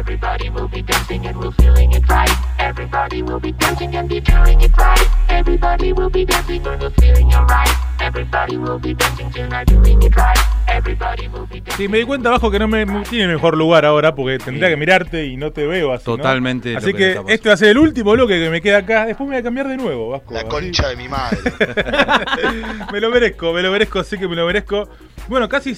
Everybody will be dancing and we're feeling it right. Everybody will be dancing and be feeling it right. Everybody will be dancing and we're feeling it right. Everybody will be dancing tonight, doing it right. Everybody will be dancing. Sí, me di cuenta abajo que no me me tiene mejor lugar ahora porque tendría que mirarte y no te veo así. Totalmente Así que que, este va a ser el último bloque que me queda acá. Después me voy a cambiar de nuevo, Vasco. La así. concha de mi madre. me lo merezco, me lo merezco, sí que me lo merezco. Bueno, casi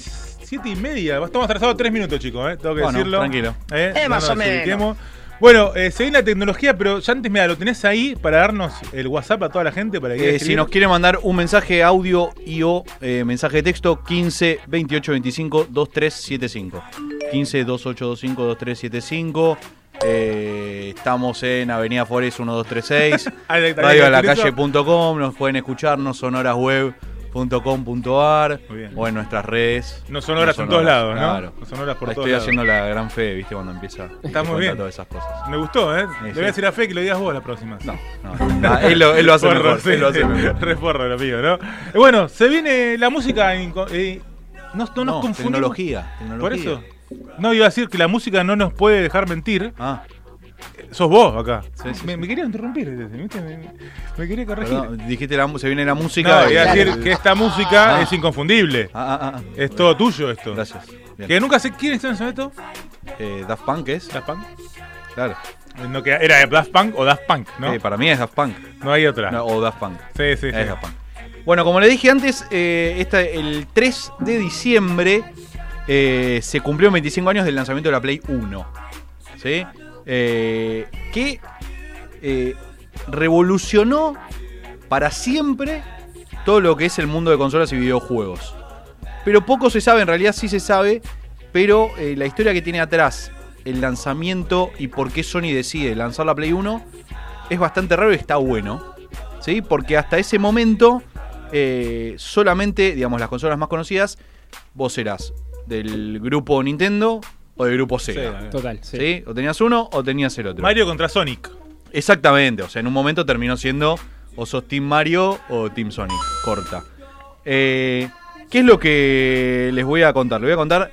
siete y media. Estamos atrasados tres minutos, chicos, ¿eh? tengo que Bueno, decirlo. tranquilo. ¿Eh? Eh, No más o menos. Bueno, eh, se viene la tecnología, pero ya antes, mira, lo tenés ahí para darnos el WhatsApp a toda la gente para que Eh, si nos quiere mandar un mensaje audio y o eh, mensaje de texto, 15 28 25 2375. 15 28 25 2375. Eh, estamos en Avenida Forest 1236. Ahí está, Radio a la calle.com. Nos pueden escucharnos sonorasweb.com.ar Muy bien. o en nuestras redes. No son horas No en todos lados, ¿no? Claro. No son horas por Estoy todos lados. haciendo la gran fe, ¿viste? Cuando empieza. Está muy bien. todas esas cosas. Me gustó, ¿eh? Sí, Le voy a decir a Fe que lo digas vos la próxima. No, no. Ah, él, lo, él lo hace Porro, mejor. sí. Él lo hace mejor. Lo mío, ¿no? Eh, bueno, se viene la música. en eh, no, no nos No, confundimos. tecnología, Por tecnología. eso. No, iba a decir que la música no nos puede dejar mentir. Ah, Sos vos acá. Sí, sí, me, sí. me quería interrumpir, ¿viste? Me, me quería corregir. perdón, dijiste la, se viene la música. No, y- a decir que esta música Ah. es inconfundible. Ah, ah, ah. Es todo tuyo esto. Gracias. Bien. Que nunca sé quiénes son esto. Eh, Daft Punk es. Daft Punk. Claro. No, que era Daft Punk o Daft Punk, ¿no? Eh, para mí es Daft Punk. no hay otra. No, o Daft Punk. Sí, sí, Es sí. Daft Punk. Bueno, como le dije antes, eh, esta- el 3 de diciembre eh, se cumplió 25 años del lanzamiento de la Play 1. ¿Sí? Eh, que eh, revolucionó para siempre todo lo que es el mundo de consolas y videojuegos. Pero poco se sabe, en realidad sí se sabe, pero eh, la historia que tiene atrás el lanzamiento y por qué Sony decide lanzar la Play 1 es bastante raro y está bueno. ¿Sí? Porque hasta ese momento solamente, digamos, las consolas más conocidas, vos eras del grupo Nintendo o del grupo Sega. Sega. Total, sí. ¿Sí? O tenías uno o tenías el otro. Mario contra Sonic. Exactamente, o sea, en un momento terminó siendo o sos Team Mario o Team Sonic, corta. Eh, ¿Qué es lo que les voy a contar? Les voy a contar,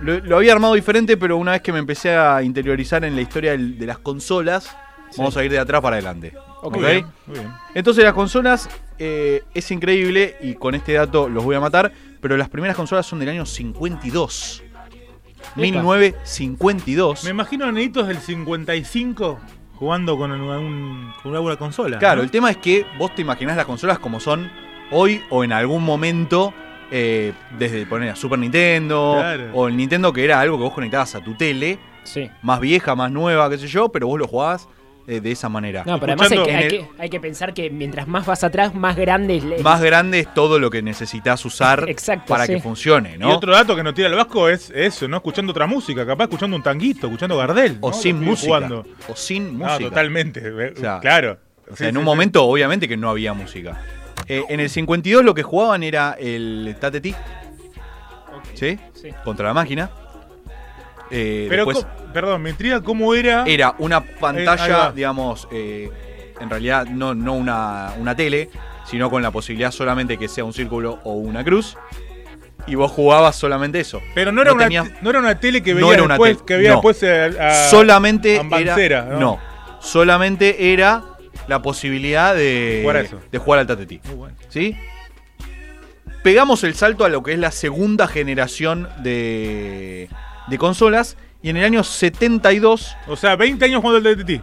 lo, lo había armado diferente, pero una vez que me empecé a interiorizar en la historia del- de las consolas, vamos a ir de atrás para adelante. Muy ¿ok? bien, muy bien. Entonces las consolas eh, es increíble y con este dato los voy a matar, pero las primeras consolas son del año 52. 1952. Me imagino a nenitos del 55 jugando con, un- con una buena consola. Claro, ¿no? el tema es que vos te imaginás las consolas como son hoy o en algún momento, eh, desde poner a Super Nintendo Claro. o el Nintendo que era algo que vos conectabas a tu tele, Sí. más vieja, más nueva, qué sé yo, pero vos lo jugabas eh, de esa manera. No, pero además hay que, En hay, el- que, hay que pensar que mientras más vas atrás, más grande es el- Más grande es todo lo que necesitas usar Exacto, para sí. que funcione, Y otro dato que nos tira el Vasco es eso, ¿no? Escuchando otra música, capaz escuchando un tanguito, escuchando Gardel. o ¿no? sin música. jugando. O sin No, música. totalmente. eh, O sea, claro. O Sí, sea, en sí, un sí. momento, obviamente, que no había música. Eh, en el 52 lo que jugaban era el Tateti. ¿Sí? Sí. Contra la máquina. Eh, Pero, después perdón, me intriga cómo era. era una Eh, pantalla, digamos, eh, en realidad no, no una, una tele, sino con la posibilidad solamente que sea un círculo o una cruz. Y vos jugabas solamente eso. Pero no era, no una, no era una tele que no veía era una después, que veía no. después eh, a, solamente a Ambancera, era. ¿no? ¿no? solamente era la posibilidad de Jugar a eso. de jugar al Tateti. Muy bueno. ¿Sí? Pegamos el salto a lo que es la segunda generación de, de consolas. Y en el año 72, O sea, 20 años jugando el TTT.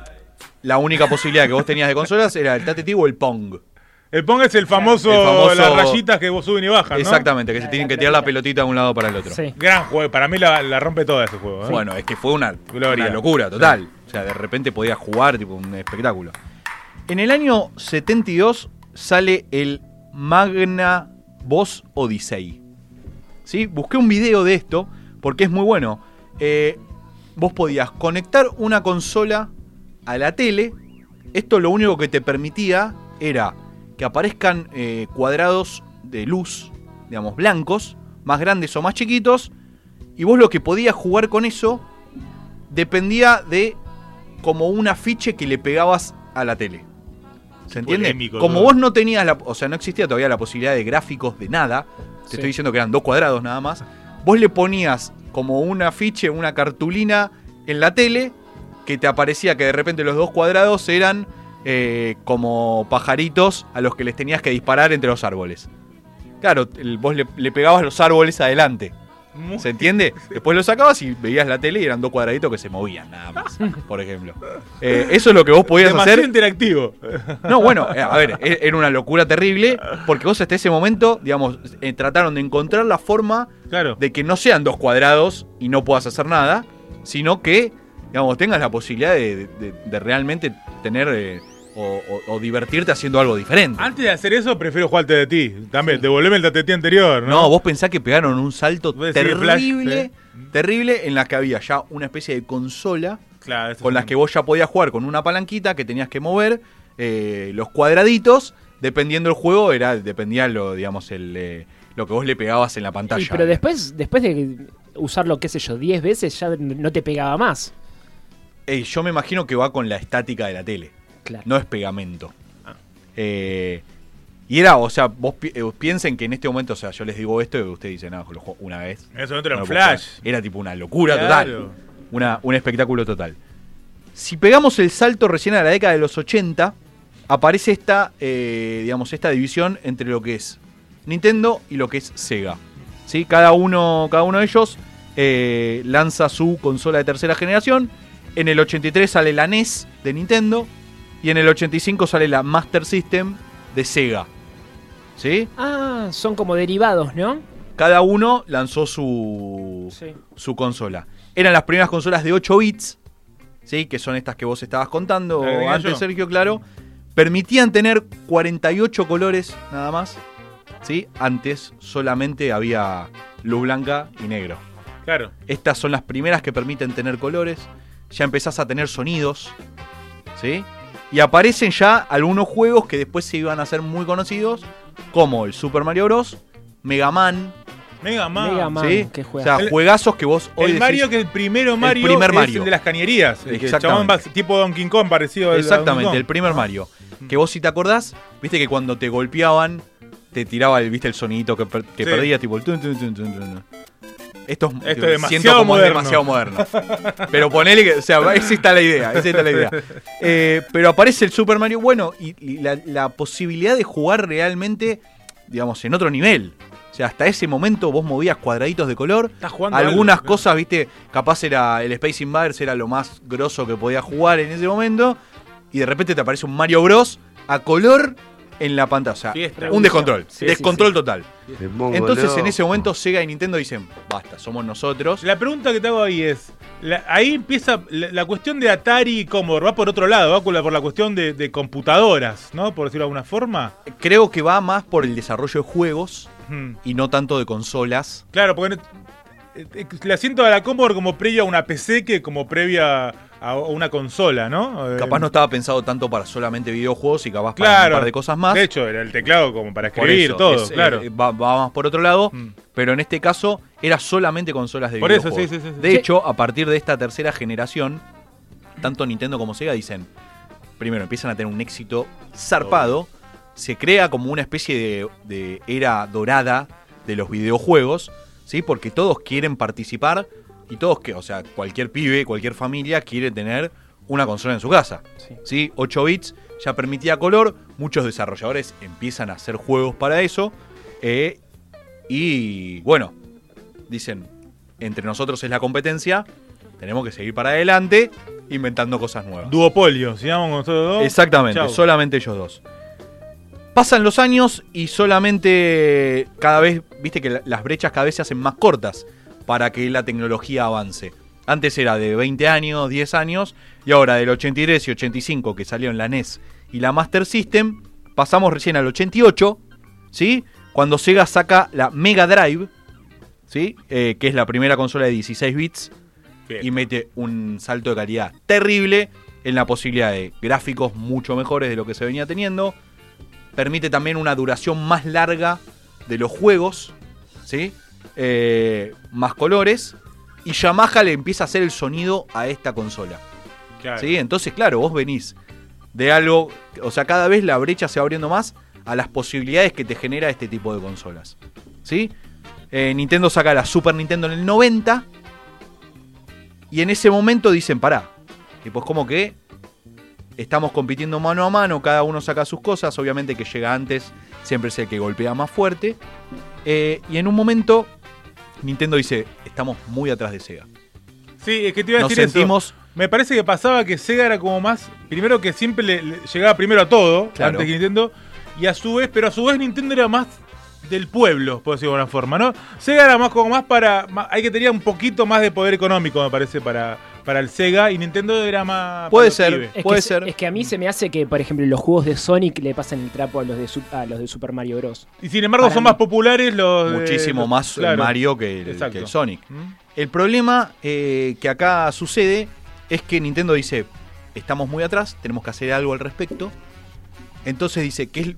la única posibilidad que vos tenías de consolas era el Tateti o el Pong. El Pong es el famoso, El famoso- las rayitas que vos suben y bajan, ¿no? Exactamente, que se tienen que tirar la pelotita de un lado para el otro. Sí. Gran juego, para mí la, la rompe toda ese juego. ¿eh? Bueno, es que fue una, Gloria. una locura total. O sea, de repente podías jugar, tipo un espectáculo. En el año 72 sale el Magna Boss Odyssey. ¿Sí? Busqué un video de esto porque es muy bueno. Eh, vos podías conectar una consola a la tele. Esto lo único que te permitía era que aparezcan eh, cuadrados de luz, digamos, blancos, más grandes o más chiquitos, y vos lo que podías jugar con eso dependía de como un afiche que le pegabas a la tele. ¿Se entiende? polémico como vos no tenías la, o sea, no existía todavía la posibilidad de gráficos de nada, te Sí. estoy diciendo que eran dos cuadrados nada más, vos le ponías como un afiche, una cartulina en la tele que te aparecía que de repente los dos cuadrados eran eh, como pajaritos a los que les tenías que disparar entre los árboles. Claro, vos le pegabas los árboles adelante. Muy- ¿Se entiende? Después lo sacabas y veías la tele y eran dos cuadraditos que se movían, nada más, por ejemplo. Eh, eso es lo que vos podías Demasiado hacer. interactivo. No, bueno, eh, a ver, e- era una locura terrible porque vos hasta ese momento, digamos, eh, trataron de encontrar la forma Claro. de que no sean dos cuadrados y no puedas hacer nada, sino que, digamos, tengas la posibilidad de, de- de realmente tener eh, o, o- o divertirte haciendo algo diferente. Antes de hacer eso, prefiero jugar al TDT. También, devolveme el TDT anterior, ¿no? No, vos pensás que pegaron un salto terrible, sí. terrible, en la que había ya una especie de consola Claro, con sí. las que vos ya podías jugar con una palanquita que tenías que mover eh, los cuadraditos, dependiendo del juego, era, dependía lo, digamos, el, eh, lo que vos le pegabas en la pantalla. Pero después, después de usarlo, qué sé yo, 10 veces, ya no te pegaba más. Eh, yo me imagino que va con la estática de la tele. Claro. no es pegamento. Eh, y era, o sea, vos pi- eh, piensen que en este momento, o sea, yo les digo esto y ustedes dicen, no, lo juego una vez. En ese momento era un flash. jugar". Era tipo una locura Claro. total. Una, un espectáculo total. Si pegamos el salto recién a la década de los 80, aparece esta, eh, digamos, esta división entre lo que es Nintendo y lo que es Sega. ¿Sí? Cada, uno, cada uno de ellos eh, lanza su consola de tercera generación. En el 83 sale la NES de Nintendo. Y en el 85 sale la Master System de Sega. ¿Sí? Ah, son como derivados, ¿no? Cada uno lanzó su, Sí. su consola. Eran las primeras consolas de 8 bits, ¿sí? que son estas que vos estabas contando antes, yo. Sergio, claro. Permitían tener 48 colores nada más. ¿sí? Antes solamente había luz blanca y negro. Claro. Estas son las primeras que permiten tener colores. Ya empezás a tener sonidos. ¿Sí? Y aparecen ya algunos juegos que después se iban a hacer muy conocidos. Como el Super Mario Bros. Mega Man. Mega Man. Mega Man. ¿sí? O sea, El- juegos que vos hoy el decís- Mario que el primero Mario primer es Mario. el de las cañerías. El que el Exactamente. tipo Donkey Kong parecido al a Donkey Exactamente, Kong. el primer Mario. Que vos si te acordás, viste que cuando te golpeaban, te tiraba el, viste el sonidito que, per- que Sí. perdía, tipo el tun, tun, tun. Esto, es- Esto es demasiado siento como es moderno. demasiado moderno. Pero ponele que, o sea, esa está la idea, esa está la idea. Eh, pero aparece el Super Mario bueno y, y la, la posibilidad de jugar realmente, digamos, en otro nivel. O sea, hasta ese momento vos movías cuadraditos de color. Estás jugando Algunas algo, cosas, viste, capaz era el Space Invaders era lo más grosso que podía jugar en ese momento. Y de repente te aparece un Mario Bros. a color en la pantalla. O sea, Fiesta. un descontrol. Sí, descontrol sí. total. Entonces en ese momento Sega y Nintendo dicen, basta, somos nosotros. La pregunta que te hago ahí es, la- ahí empieza la, la cuestión de Atari y Commodore, va por otro lado, va por la, por la cuestión de, de computadoras, ¿no? Por decirlo de alguna forma. Creo que va más por el desarrollo de juegos Hmm. y no tanto de consolas. Claro, porque eh, eh, la siento a la Commodore como previa a una PC que como previa a una consola, ¿no? Eh, Capaz no estaba pensado tanto para solamente videojuegos y capaz para un par de cosas más. De hecho, era el teclado como para escribir, eso, todo, es, eh, claro. va, va más por otro lado, Mm. pero en este caso era solamente consolas de Por eso, videojuegos. sí, sí, sí, sí. De Sí. hecho, a partir de esta tercera generación, tanto Nintendo como Sega dicen, primero empiezan a tener un éxito zarpado, se crea como una especie de, de era dorada de los videojuegos, ¿sí? Porque todos quieren participar y todos que, o sea, cualquier pibe, cualquier familia quiere tener una consola en su casa. Sí. ¿sí? 8 bits ya permitía color, muchos desarrolladores empiezan a hacer juegos para eso. eh, y bueno, dicen, entre nosotros es la competencia, tenemos que seguir para adelante inventando cosas nuevas. Duopolio, si vamos con nosotros dos. Exactamente, chau. solamente ellos dos. Pasan los años y solamente cada vez, viste que la- las brechas cada vez se hacen más cortas para que la tecnología avance. Antes era de 20 años, 10 años, y ahora del 83 y 85 que salieron la NES y la Master System, pasamos recién al 88, ¿sí? Cuando Sega saca la Mega Drive, ¿sí? Eh, que es la primera consola de 16 bits, Bien. y mete un salto de calidad terrible en la posibilidad de gráficos mucho mejores de lo que se venía teniendo. Permite también una duración más larga de los juegos, ¿sí? Eh, más colores, y Yamaha le empieza a hacer el sonido a esta consola. Claro. ¿sí? Entonces, claro, vos venís de algo, o sea, cada vez la brecha se va abriendo más a las posibilidades que te genera este tipo de consolas. ¿Sí? Eh, Nintendo saca la Super Nintendo en el 90 y en ese momento dicen, pará, y pues como que estamos compitiendo mano a mano, cada uno saca sus cosas, obviamente que llega antes, siempre es el que golpea más fuerte. Eh, y en un momento Nintendo dice, estamos muy atrás de Sega. Sí, es que te iba a Nos decir eso. sentimos Me parece que pasaba que Sega era como más. Primero que siempre le, le llegaba primero a todo, Claro. antes que Nintendo. Y a su vez, pero a su vez Nintendo era más del pueblo, por decirlo de alguna forma, ¿no? Sega era más como más para. más- hay que tener un poquito más de poder económico, me parece, para, para el Sega. Y Nintendo era más. Puede ser. pibes. Es Puede que, ser. es que a mí se me hace que, por ejemplo, los juegos de Sonic le pasan el trapo a los de, a los de Super Mario Bros. Y sin embargo, Para son mí- más populares los. de- muchísimo los- más claro. Mario que el, que el Sonic. ¿Mm? El problema eh, que acá sucede es que Nintendo dice, estamos muy atrás, tenemos que hacer algo al respecto. Entonces dice, ¿qué es,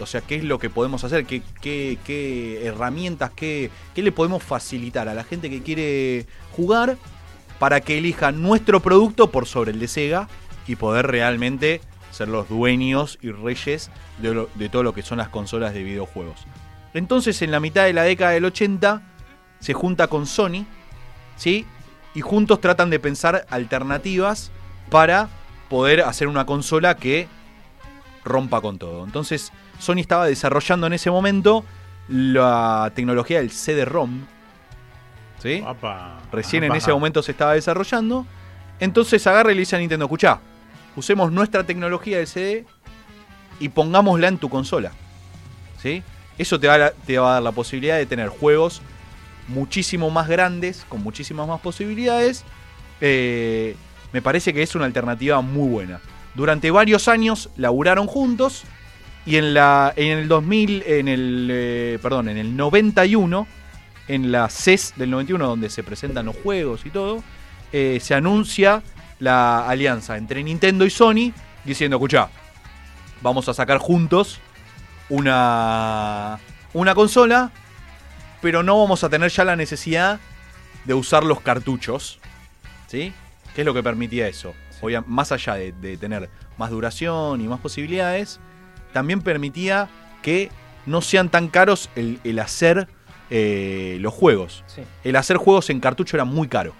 o sea, ¿qué es lo que podemos hacer? ¿Qué, qué- qué herramientas, qué, qué le podemos facilitar a la gente que quiere jugar para que elija nuestro producto por sobre el de Sega y poder realmente ser los dueños y reyes de, todo lo que son las consolas de videojuegos? Entonces, en la mitad de la década del 80, se junta con Sony, ¿sí? Y juntos tratan de pensar alternativas para poder hacer una consola que rompa con todo. Entonces, Sony estaba desarrollando en ese momento la tecnología del CD-ROM, Recién en ese momento se estaba desarrollando. Entonces agarra y le dice a Nintendo, escuchá, usemos nuestra tecnología del CD y pongámosla en tu consola. ¿Sí? Eso te va, a, la- te va a dar la posibilidad de tener juegos muchísimo más grandes, con muchísimas más posibilidades. Eh, me parece que es una alternativa muy buena. Durante varios años laburaron juntos y en la en el 2000 en el eh, perdón, en el 91 en la CES del 91 donde se presentan los juegos y todo, eh, se anuncia la alianza entre Nintendo y Sony diciendo, escucha, vamos a sacar juntos una una consola, pero no vamos a tener ya la necesidad de usar los cartuchos, ¿sí? ¿Qué es lo que permitía eso? Obvia- más allá de, de tener más duración y más posibilidades, también permitía que no sean tan caros el, el hacer eh, los juegos. Sí. El hacer juegos en cartucho era muy caro.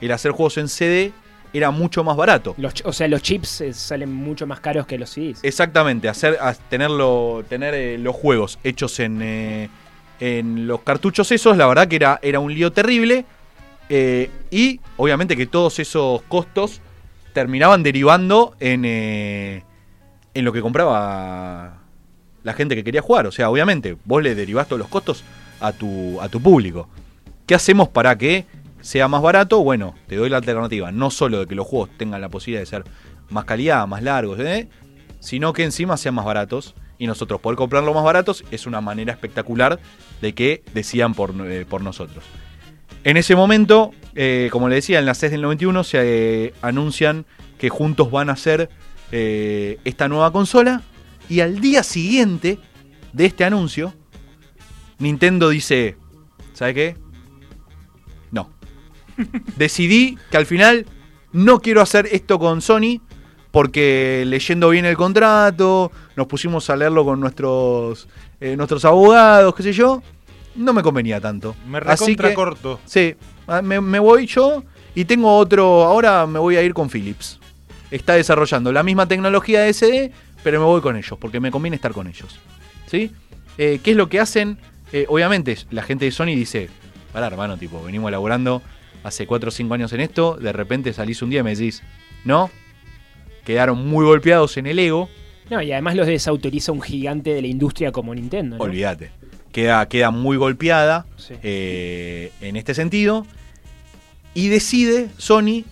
El hacer juegos en CD era mucho más barato. Los o sea, los chips eh, salen mucho más caros que los CDs. Exactamente, hacer, tenerlo, tener eh, los juegos hechos en, eh, en los cartuchos esos, la verdad que era, era un lío terrible. eh, y obviamente que todos esos costos terminaban derivando en, en lo que compraba la gente que quería jugar. O sea, obviamente, vos le derivás todos los costos a tu, a tu público. ¿Qué hacemos para que sea más barato? Bueno, te doy la alternativa. No solo de que los juegos tengan la posibilidad de ser más calidad, más largos, ¿eh? sino que encima sean más baratos. Y nosotros poder comprarlos más baratos es una manera espectacular de que decidan por, eh, por nosotros. En ese momento, eh, como le decía, en la CES del 91 se anuncian que juntos van a hacer esta nueva consola. Y al día siguiente de este anuncio, Nintendo dice, ¿sabe qué? No. Decidí que al final no quiero hacer esto con Sony porque leyendo bien el contrato, nos pusimos a leerlo con nuestros, eh, nuestros abogados, qué sé yo, no me convenía tanto. Me Así recontra que- corto. Sí, ah, me, me voy yo y tengo otro. Ahora me voy a ir con Philips. Está desarrollando la misma tecnología de SD, pero me voy con ellos porque me conviene estar con ellos. ¿Sí? Eh, ¿Qué es lo que hacen? Eh, obviamente, la gente de Sony dice: Pará, hermano, tipo, venimos elaborando hace 4 o 5 años en esto. De repente salís un día y me decís: No, quedaron muy golpeados en el ego. No, y además los desautoriza un gigante de la industria como Nintendo. ¿no? Olvídate. Queda, queda muy golpeada Sí. eh, en este sentido. Y decide Sony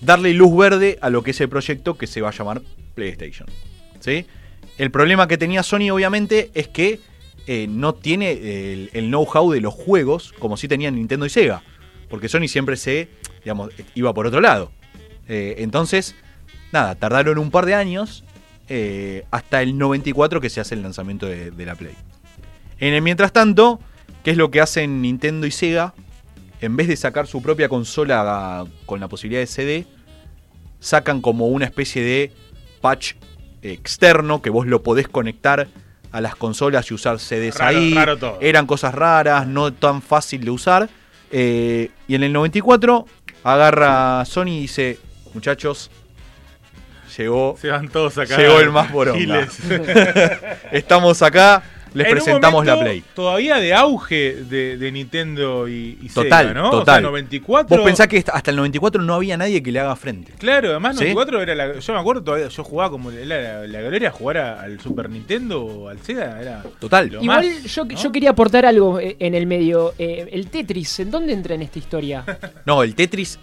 darle luz verde a lo que es el proyecto que se va a llamar PlayStation. ¿sí? El problema que tenía Sony, obviamente, es que eh, no tiene el, know-how de los juegos como sí tenían Nintendo y Sega. Porque Sony siempre se, digamos, iba por otro lado. Eh, entonces, nada, tardaron un par de años eh, hasta el 94 que se hace el lanzamiento de, la Play. En el mientras tanto, ¿qué es lo que hacen Nintendo y Sega? En vez de sacar su propia consola con la posibilidad de CD, sacan como una especie de patch externo que vos lo podés conectar a las consolas y usar CDs Raro, ahí. raro todo. Eran cosas raras, no tan fácil de usar. Eh, y en el 94 agarra Sony y dice, muchachos, llegó, Se van todos acá. Llegó el más poronga. Estamos acá, les En un presentamos la Play. Todavía de auge de, de Nintendo y, y Total, Sega, ¿no? total. O sea, 94. Vos pensás que hasta el 94 no había nadie que le haga frente. Claro, además ¿Sí? 94 era la. Yo me acuerdo todavía, yo jugaba como. La, la, la gloria jugar a- al Super Nintendo o al Sega. Era. Total. Lo Igual más, yo, ¿no? yo quería aportar algo eh, en el medio. Eh, el Tetris, ¿en dónde entra en esta historia? No, el Tetris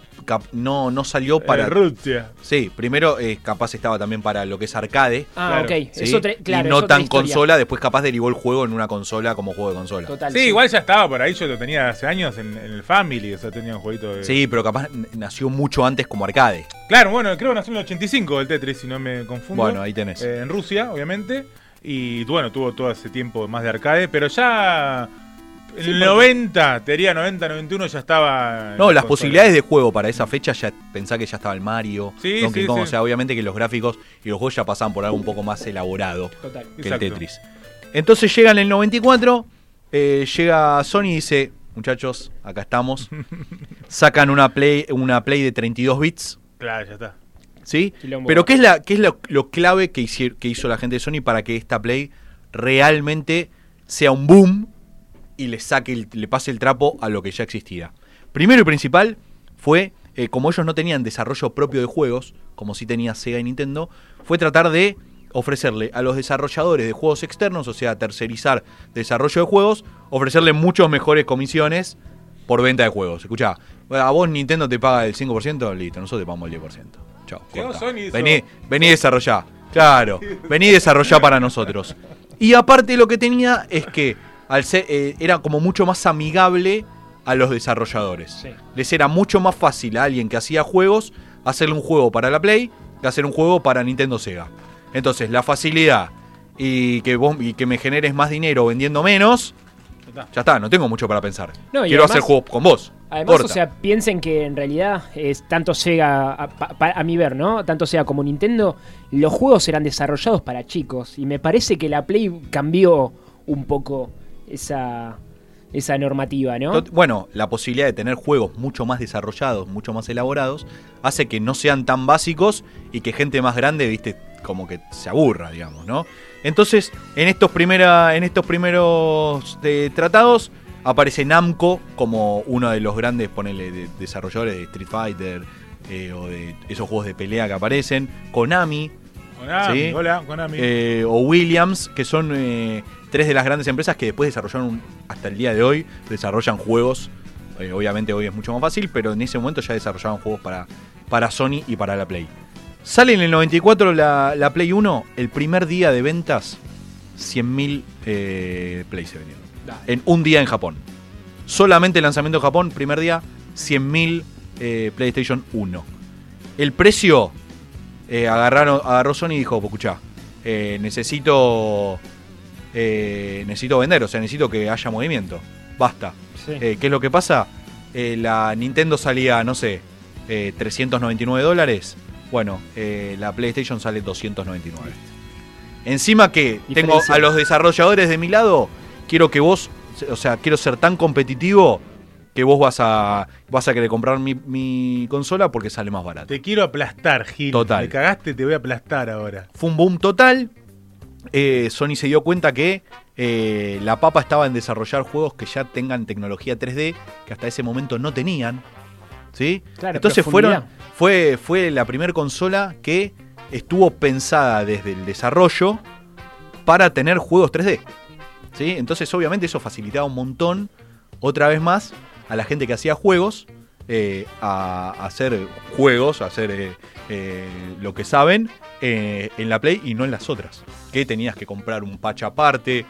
no, no salió Para para... Rusia. Sí, primero eh, capaz estaba también para lo que es arcade. Ah, Claro. ok. claro, y no tan historia. consola, después capaz derivó el juego en una consola como juego de consola. Total. Sí, igual ya estaba por ahí. Yo lo tenía hace años en, en el Family. O sea, tenía un jueguito de. Sí, pero capaz nació mucho antes como arcade. Claro, bueno, creo que nació en el 85 el Tetris, si no me confundo. Bueno, ahí tenés. Eh, en Rusia, obviamente. Y bueno, tuvo todo ese tiempo más de arcade, pero ya. En Sí, el porque- 90, teoría 90, 91 ya estaba. No, la las consola. posibilidades de juego para esa fecha ya pensá que ya estaba el Mario, Sí, Donkey sí, Kong, sí. o sea, obviamente que los gráficos y los juegos ya pasaban por algo un poco más elaborado Total. que Exacto. el Tetris. Entonces llega en el 94, eh, llega Sony y dice, muchachos, acá estamos. Sacan una Play, una Play de 32 bits, Claro, ya está. ¿sí? Quilombo. Pero ¿qué es, la, qué es lo, lo clave que, hici- que hizo la gente de Sony para que esta Play realmente sea un boom y le saque el- le pase el trapo a lo que ya existía? Primero y principal fue, eh, como ellos no tenían desarrollo propio de juegos, como sí tenía Sega y Nintendo, fue tratar de ofrecerle a los desarrolladores de juegos externos, o sea, tercerizar desarrollo de juegos, ofrecerle muchas mejores comisiones por venta de juegos. Escuchá, a vos Nintendo te paga el 5%, listo, nosotros te pagamos el 10%. Chao. Vení, vení desarrollá. Claro, vení desarrollá para nosotros. Y aparte lo que tenía es que al ser, eh, era como mucho más amigable a los desarrolladores. Sí. Les era mucho más fácil a alguien que hacía juegos hacerle un juego para la Play que hacer un juego para Nintendo Sega. Entonces, la facilidad y que, vos, y que me generes más dinero vendiendo menos, Ya está. no tengo mucho para pensar. No, Quiero además- hacer juegos con vos. Además, Corta. o sea, piensen que en realidad es tanto Sega, a mi ver, ¿no? Tanto Sega como Nintendo, los juegos eran desarrollados para chicos. Y me parece que la Play cambió un poco esa, esa normativa, ¿no? Bueno, la posibilidad de tener juegos mucho más desarrollados, mucho más elaborados, hace que no sean tan básicos y que gente más grande, viste, como que se aburra, digamos, ¿no? Entonces, en estos, primera, en estos primeros eh, tratados aparece Namco como uno de los grandes, ponele, de- desarrolladores de Street Fighter eh, o de esos juegos de pelea que aparecen. Konami, Konami, Sí. hola, Konami. eh, o Williams, que son eh, tres de las grandes empresas que después desarrollaron, un- hasta el día de hoy, desarrollan juegos. Eh, obviamente hoy es mucho más fácil, pero en ese momento ya desarrollaban juegos para, para Sony y para la Play. Sale en el 94 la, la Play 1, el primer día de ventas, 100.000 eh, Play se vendieron. En un día en Japón. Solamente el lanzamiento en Japón, primer día, 100.000 eh, PlayStation 1. El precio, eh, agarraron, agarró Sony y dijo, escuchá, eh, necesito, eh, necesito vender, o sea, necesito que haya movimiento. Basta. Sí. Eh, ¿Qué es lo que pasa? Eh, la Nintendo salía, no sé, eh, 399 dólares. Bueno, la PlayStation sale 299. Encima que tengo a los desarrolladores de mi lado, quiero que vos, o sea, quiero ser tan competitivo que vos vas a vas a querer comprar mi, mi consola porque sale más barato. Te quiero aplastar, Gil. Total. Me cagaste, te voy a aplastar ahora. Fue un boom total. Eh, Sony se dio cuenta que eh, la papa estaba en desarrollar juegos que ya tengan tecnología 3D, que hasta ese momento no tenían. ¿Sí? Claro, Entonces fueron, fue, fue la primera consola que estuvo pensada desde el desarrollo para tener juegos 3D. ¿Sí? Entonces, obviamente, eso facilitaba un montón, otra vez más, a la gente que hacía juegos, eh, a, a hacer juegos, a hacer lo que saben eh, en la Play y no en las otras. Que tenías que comprar un patch aparte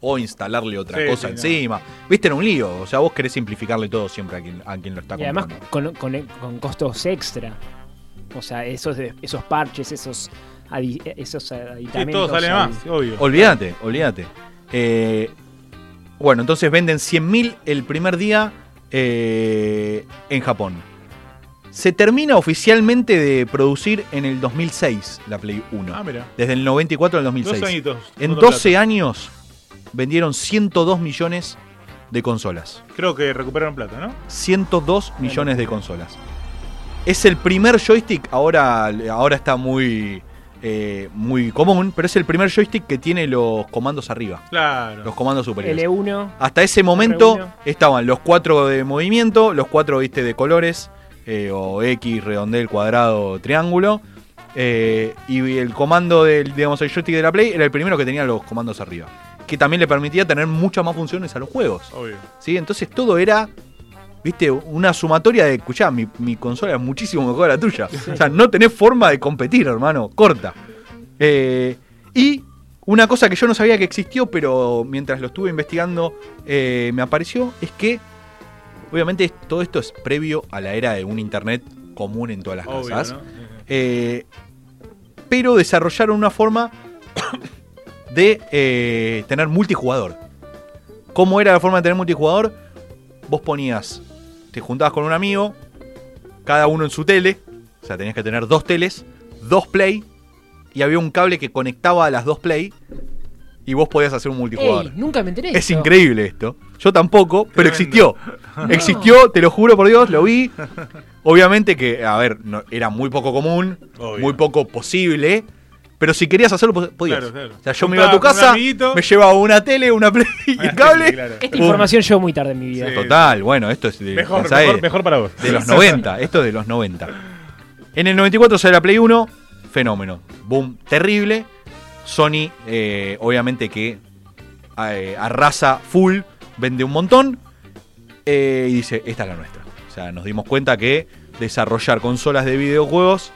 o instalarle otra Sí, cosa sí, no. encima. Viste, era un lío. O sea, vos querés simplificarle todo siempre a quien, a quien lo está Y además comprando. con, con- con costos extra. O sea, esos, esos parches, esos, adi- esos Sí, aditamentos. todo sale adi- más, obvio. Olvídate, olvídate. Eh, Bueno, entonces venden 100.000 el primer día eh, en Japón. Se termina oficialmente de producir en el 2006 la Play 1. Ah, mira. Desde el 94 al 2006. Dos añitos. En Segundo 12 plato. años vendieron 102 millones de consolas. Creo que recuperaron plata, ¿no? 102 millones de consolas. Es el primer joystick, ahora, ahora está muy, eh, muy común, pero es el primer joystick que tiene los comandos arriba, Claro. los comandos superiores. L1. Hasta ese momento R1. estaban los cuatro de movimiento, los cuatro viste de colores, eh, o X, redondel, cuadrado, triángulo. eh, y el comando del, digamos, el joystick de la Play era el primero que tenía los comandos arriba. Que también le permitía tener muchas más funciones a los juegos. Obvio. ¿sí? Entonces todo era, viste, una sumatoria de, escuchá, mi, mi consola es muchísimo mejor a la tuya. O sea, no tenés forma de competir, hermano, corta. Eh, y una cosa que yo no sabía que existió, pero mientras lo estuve investigando eh, me apareció, es que, obviamente, todo esto es previo a la era de un internet común en todas las Obvio, casas. Eh, pero desarrollaron una forma de eh, tener multijugador. ¿Cómo era la forma de tener multijugador? Vos ponías, te juntabas con un amigo, cada uno en su tele, o sea, tenías que tener dos teles, dos play, y había un cable que conectaba a las dos play, y vos podías hacer un multijugador. Ey, nunca me enteré. de Es esto. increíble esto. Yo tampoco, pero Tremendo. Existió. Existió, te lo juro por Dios, lo vi. Obviamente que, a ver, no- era muy poco común, Obvio. muy poco posible. Pero si querías hacerlo, po- podías. Claro, claro. O sea, yo me iba a tu un casa, me llevaba una tele, una play y Una el cable. claro. Esta Pum. información llegó muy tarde en mi vida. Sí. Total, bueno, esto es de, Mejor, pensá de- mejor, mejor para vos. de los 90. Esto es de los 90. En el 94 sale la Play 1, fenómeno. Boom, terrible. Sony, eh, obviamente que eh, arrasa full, vende un montón. Eh, y dice, esta es la nuestra. O sea, nos dimos cuenta que desarrollar consolas de videojuegos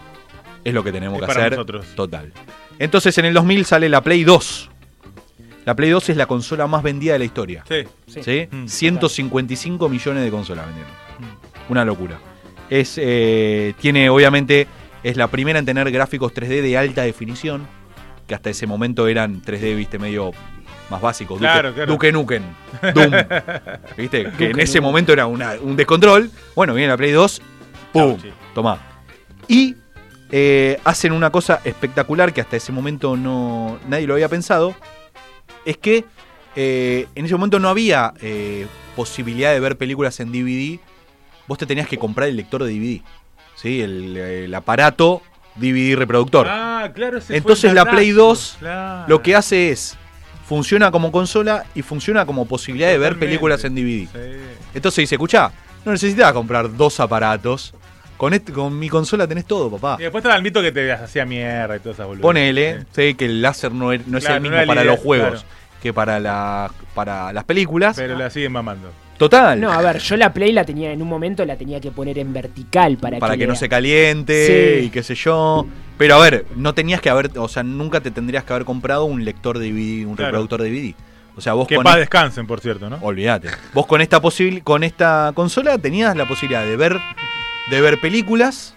es lo que tenemos Es que para hacer. nosotros. Total. Entonces en el 2000 sale la Play 2. La Play 2 es la consola más vendida de la historia. Sí. Sí. ¿sí? Mm. 155 millones de consolas vendieron. Una locura. Es, eh, tiene, obviamente, es la primera en tener gráficos 3D de alta definición, que hasta ese momento eran 3D, viste, medio más básicos. Duke, Claro, claro. Duke Nukem, Doom. ¿Viste? Que en ese Nukem. momento era una- un descontrol. Bueno, viene la Play 2, ¡pum! Chau. Tomá. Y eh, hacen una cosa espectacular que hasta ese momento no nadie lo había pensado. Es que eh, en ese momento no había eh, posibilidad de ver películas en DVD. Vos te tenías que comprar el lector de DVD. ¿sí? El, el aparato DVD reproductor. Ah, claro, ese Entonces la Play datazo, 2 claro. Lo que hace es, funciona como consola y funciona como posibilidad de ver películas en DVD. Sí. Entonces dice, escuchá, no necesitas comprar dos aparatos. Con, este, con mi consola tenés todo, papá. Y después estaba el mito que te hacía mierda y todas esas boludas. Ponele, sé que el láser no es, no es el mismo para idea, los juegos claro. Que para, la, para las películas. Pero la siguen mamando. Total. No, a ver, yo la Play la tenía en un momento, la tenía que poner en vertical para, para que, no se caliente Sí. y qué sé yo. Pero a ver, no tenías que haber, o sea, nunca te tendrías que haber comprado un lector de DVD, un Claro. reproductor de DVD. O sea, vos Que con e- descansen, por cierto, ¿no? Olvídate. Vos con esta posibil- con esta consola tenías la posibilidad de ver de ver películas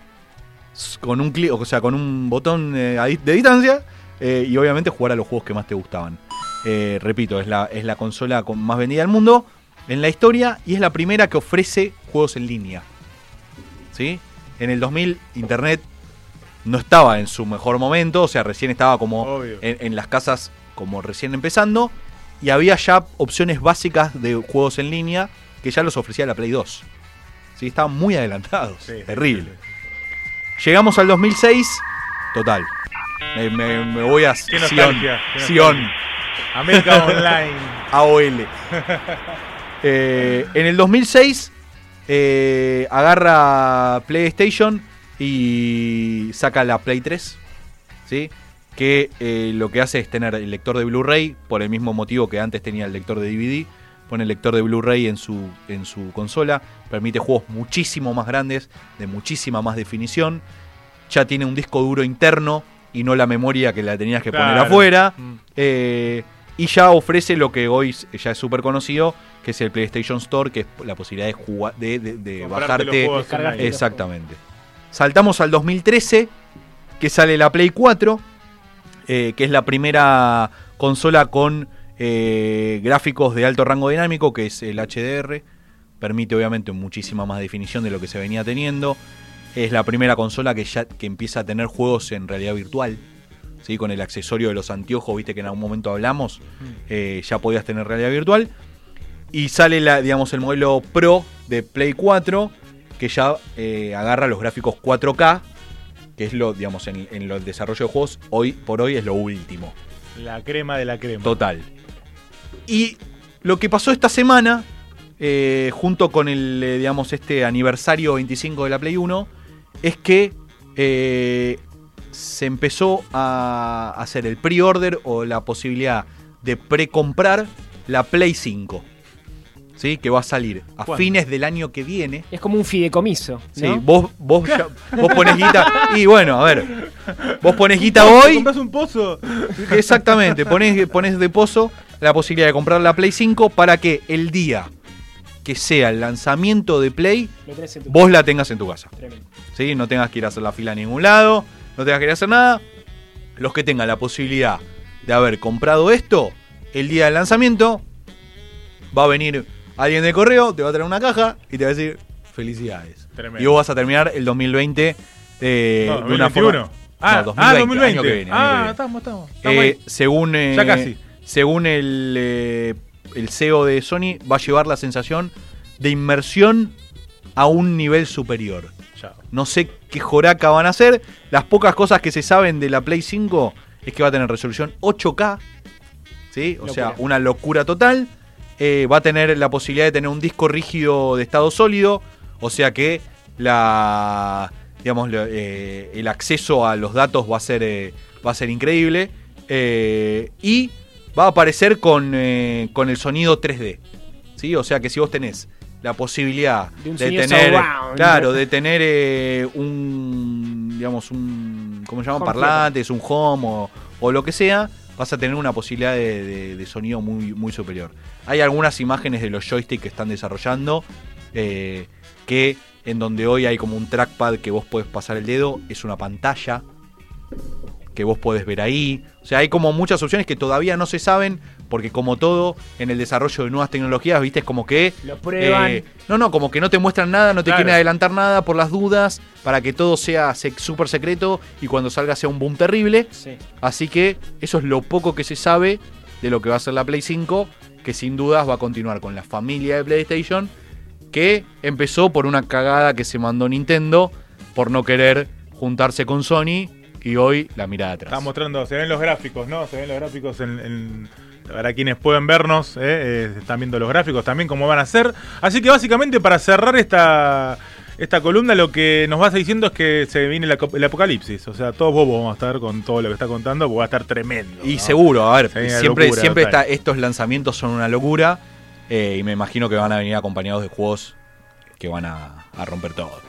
con un clic, o sea, con un botón eh, de distancia eh, y obviamente jugar a los juegos que más te gustaban. Eh, repito, es la, es la consola con más vendida del mundo en la historia y es la primera que ofrece juegos en línea. ¿Sí? En el 2000 Internet no estaba en su mejor momento, o sea, recién estaba como en, en las casas como recién empezando y había ya opciones básicas de juegos en línea que ya los ofrecía la Play 2. Sí, estaban muy adelantados. Sí, Terrible. sí, Llegamos al 2006, total. Me, me- me voy a Sion. Sion. América Online. AOL. Eh, en el 2006 eh, agarra PlayStation y saca la Play 3. ¿sí? Que eh, lo que hace es tener el lector de Blu-ray, por el mismo motivo que antes tenía el lector de DVD. Pone el lector de Blu-ray en su, en su consola. Permite juegos muchísimo más grandes, de muchísima más definición. Ya tiene un disco duro interno y no la memoria que la tenías que poner afuera. Mm. Eh, y ya ofrece lo que hoy ya es súper conocido, que es el PlayStation Store, que es la posibilidad de jugar, de, de- de bajarte. los juegos. Exactamente. Saltamos al 2013, que sale la Play 4, eh, que es la primera consola con eh, gráficos de alto rango dinámico, que es el HDR. Permite obviamente muchísima más definición de lo que se venía teniendo. Es la primera consola que ya que empieza a tener juegos en realidad virtual. ¿sí? Con el accesorio de los anteojos, viste que en algún momento hablamos, eh, ya podías tener realidad virtual. Y sale la, digamos, el modelo Pro de Play 4, que ya eh, agarra los gráficos 4K, que es lo, digamos, en, en los desarrollo de juegos, hoy por hoy es lo último. La crema de la crema. Total. Y lo que pasó esta semana, eh, junto con el, digamos, este aniversario 25 de la Play 1, es que eh, se empezó a hacer el pre-order o la posibilidad de precomprar la Play 5. ¿Sí? Que va a salir a ¿Cuándo? fines del año que viene. Es como un fideicomiso. ¿no? Sí, vos, vos, ya- vos pones guita. Y bueno, a ver. Vos pones guita hoy. ¿Compras un pozo? Exactamente, pones, pones de pozo la posibilidad de comprar la Play 5 para que el día que sea el lanzamiento de Play, vos la tengas en tu casa. Tremendo. ¿sí? No tengas que ir a hacer la fila a ningún lado, no tengas que ir a hacer nada. Los que tengan la posibilidad de haber comprado esto, el día del lanzamiento, va a venir alguien de correo, te va a traer una caja y te va a decir felicidades. Tremendo. Y vos vas a terminar el 2020 eh, No, de una 2021. forma... Ah, No, ah, 2020, 2020. año que viene, año que ah, viene. estamos, estamos. estamos Eh, según eh, Ya casi. según el, eh, el CEO de Sony, va a llevar la sensación de inmersión a un nivel superior. No sé qué joraca van a hacer. Las pocas cosas que se saben de la Play 5 es que va a tener resolución 8K. ¿Sí? O sea, una locura total. Eh, va a tener la posibilidad de tener un disco rígido de estado sólido. O sea que la. Digamos, eh, el acceso a los datos va a ser, eh, va a ser increíble. Y va a aparecer con, eh, con el sonido 3D. ¿sí? O sea que si vos tenés la posibilidad De tener. surround. Claro, de tener eh, un. digamos, un. ¿Cómo se llama? Parlantes, un home o, o lo que sea. Vas a tener una posibilidad de, de- de sonido muy, muy superior. Hay algunas imágenes de los joysticks que están desarrollando. eh, que en donde hoy hay como un trackpad que vos podés pasar el dedo. Es una pantalla que vos podés ver ahí. O sea, hay como muchas opciones que todavía no se saben, porque como todo en el desarrollo de nuevas tecnologías, viste, es como que... Lo prueban. eh, no, no, como que no te muestran nada, no te Claro. quieren adelantar nada por las dudas, para que todo sea sec- súper secreto y cuando salga sea un boom terrible. Sí. Así que eso es lo poco que se sabe de lo que va a ser la Play 5, que sin dudas va a continuar con la familia de PlayStation, que empezó por una cagada que se mandó Nintendo por no querer juntarse con Sony y hoy la mirada atrás. Está mostrando, se ven los gráficos, ¿no? Se ven los gráficos en. en- para quienes pueden vernos, ¿eh? Eh, están viendo los gráficos también, cómo van a ser. Así que básicamente para cerrar esta, esta columna, lo que nos vas diciendo es que se viene el, apocalipsis. O sea, todos bobos vamos a estar con todo lo que está contando, porque va a estar tremendo. Y ¿no? seguro, a ver, Se siempre, locura siempre está, estos lanzamientos son una locura eh, y me imagino que van a venir acompañados de juegos que van a, a romper todo.